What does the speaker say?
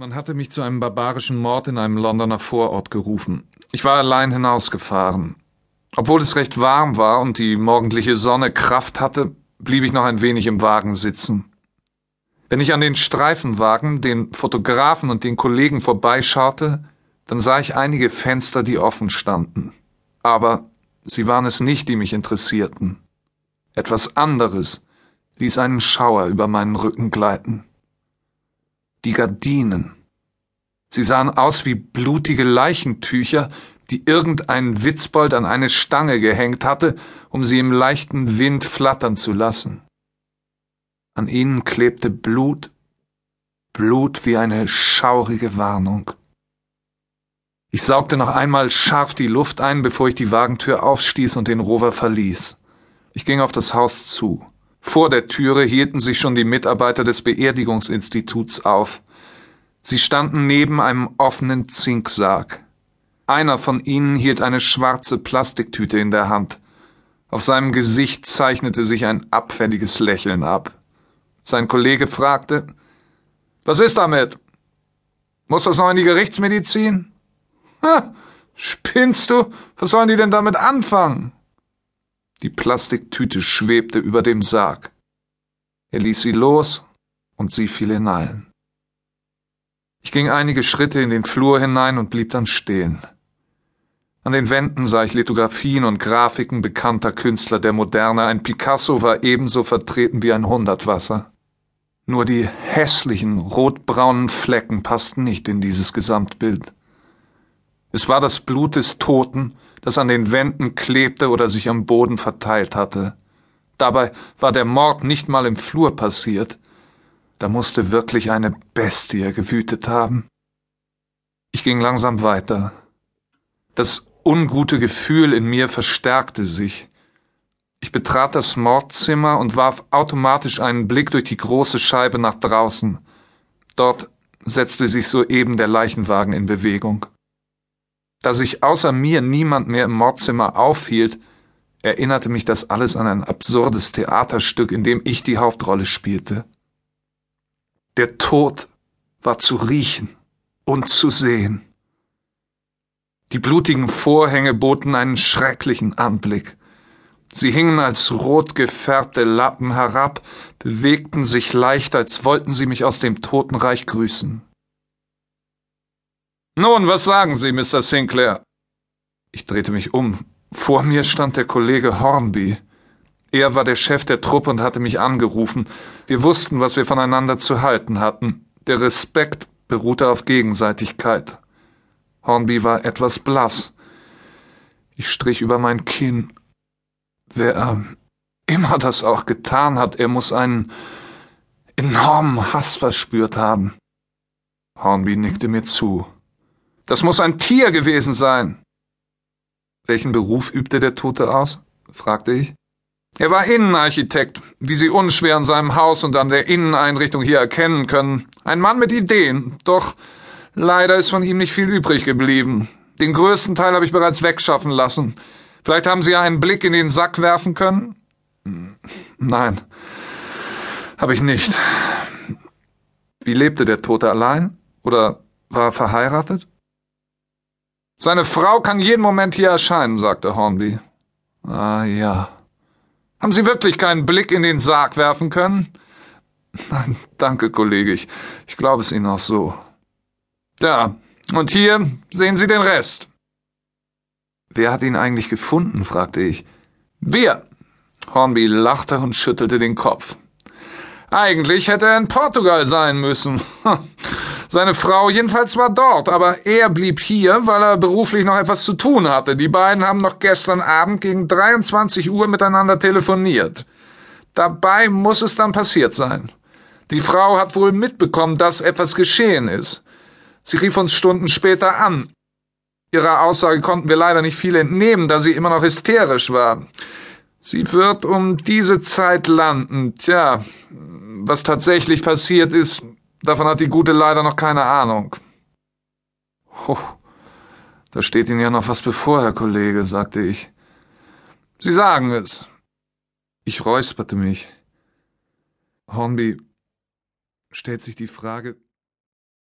Man hatte mich zu einem barbarischen Mord in einem Londoner Vorort gerufen. Ich war allein hinausgefahren. Obwohl es recht warm war und die morgendliche Sonne Kraft hatte, blieb ich noch ein wenig im Wagen sitzen. Wenn ich an den Streifenwagen, den Fotografen und den Kollegen vorbeischaute, dann sah ich einige Fenster, die offen standen. Aber sie waren es nicht, die mich interessierten. Etwas anderes ließ einen Schauer über meinen Rücken gleiten die Gardinen. Sie sahen aus wie blutige Leichentücher, die irgendein Witzbold an eine Stange gehängt hatte, um sie im leichten Wind flattern zu lassen. An ihnen klebte Blut, Blut wie eine schaurige Warnung. Ich saugte noch einmal scharf die Luft ein, bevor ich die Wagentür aufstieß und den Rover verließ. Ich ging auf das Haus zu. Vor der Türe hielten sich schon die Mitarbeiter des Beerdigungsinstituts auf. Sie standen neben einem offenen Zinksarg. Einer von ihnen hielt eine schwarze Plastiktüte in der Hand. Auf seinem Gesicht zeichnete sich ein abfälliges Lächeln ab. Sein Kollege fragte, Was ist damit? Muss das noch in die Gerichtsmedizin? Ha, spinnst du? Was sollen die denn damit anfangen? Die Plastiktüte schwebte über dem Sarg. Er ließ sie los und sie fiel hinein. Ich ging einige Schritte in den Flur hinein und blieb dann stehen. An den Wänden sah ich Lithografien und Grafiken bekannter Künstler der Moderne. Ein Picasso war ebenso vertreten wie ein Hundertwasser. Nur die hässlichen rotbraunen Flecken passten nicht in dieses Gesamtbild. Es war das Blut des Toten, das an den Wänden klebte oder sich am Boden verteilt hatte. Dabei war der Mord nicht mal im Flur passiert. Da musste wirklich eine Bestie gewütet haben. Ich ging langsam weiter. Das ungute Gefühl in mir verstärkte sich. Ich betrat das Mordzimmer und warf automatisch einen Blick durch die große Scheibe nach draußen. Dort setzte sich soeben der Leichenwagen in Bewegung. Da sich außer mir niemand mehr im Mordzimmer aufhielt, erinnerte mich das alles an ein absurdes Theaterstück, in dem ich die Hauptrolle spielte. Der Tod war zu riechen und zu sehen. Die blutigen Vorhänge boten einen schrecklichen Anblick. Sie hingen als rot gefärbte Lappen herab, bewegten sich leicht, als wollten sie mich aus dem Totenreich grüßen. Nun, was sagen Sie, Mr. Sinclair? Ich drehte mich um. Vor mir stand der Kollege Hornby. Er war der Chef der Truppe und hatte mich angerufen. Wir wussten, was wir voneinander zu halten hatten. Der Respekt beruhte auf Gegenseitigkeit. Hornby war etwas blass. Ich strich über mein Kinn. Wer immer das auch getan hat, er muss einen enormen Hass verspürt haben. Hornby nickte mir zu. Das muss ein Tier gewesen sein. Welchen Beruf übte der Tote aus? fragte ich. Er war Innenarchitekt, wie Sie unschwer an seinem Haus und an der Inneneinrichtung hier erkennen können. Ein Mann mit Ideen, doch leider ist von ihm nicht viel übrig geblieben. Den größten Teil habe ich bereits wegschaffen lassen. Vielleicht haben Sie ja einen Blick in den Sack werfen können? Nein, habe ich nicht. Wie lebte der Tote allein? Oder war er verheiratet? Seine Frau kann jeden Moment hier erscheinen, sagte Hornby. Ah ja. Haben Sie wirklich keinen Blick in den Sarg werfen können? Nein, danke, Kollege, ich, ich glaube es Ihnen auch so. Ja, und hier sehen Sie den Rest. Wer hat ihn eigentlich gefunden? fragte ich. Wir. Hornby lachte und schüttelte den Kopf. Eigentlich hätte er in Portugal sein müssen. Seine Frau jedenfalls war dort, aber er blieb hier, weil er beruflich noch etwas zu tun hatte. Die beiden haben noch gestern Abend gegen 23 Uhr miteinander telefoniert. Dabei muss es dann passiert sein. Die Frau hat wohl mitbekommen, dass etwas geschehen ist. Sie rief uns Stunden später an. Ihrer Aussage konnten wir leider nicht viel entnehmen, da sie immer noch hysterisch war. Sie wird um diese Zeit landen. Tja, was tatsächlich passiert ist, Davon hat die Gute leider noch keine Ahnung. Oh, da steht Ihnen ja noch was bevor, Herr Kollege, sagte ich. Sie sagen es. Ich räusperte mich. Hornby stellt sich die Frage,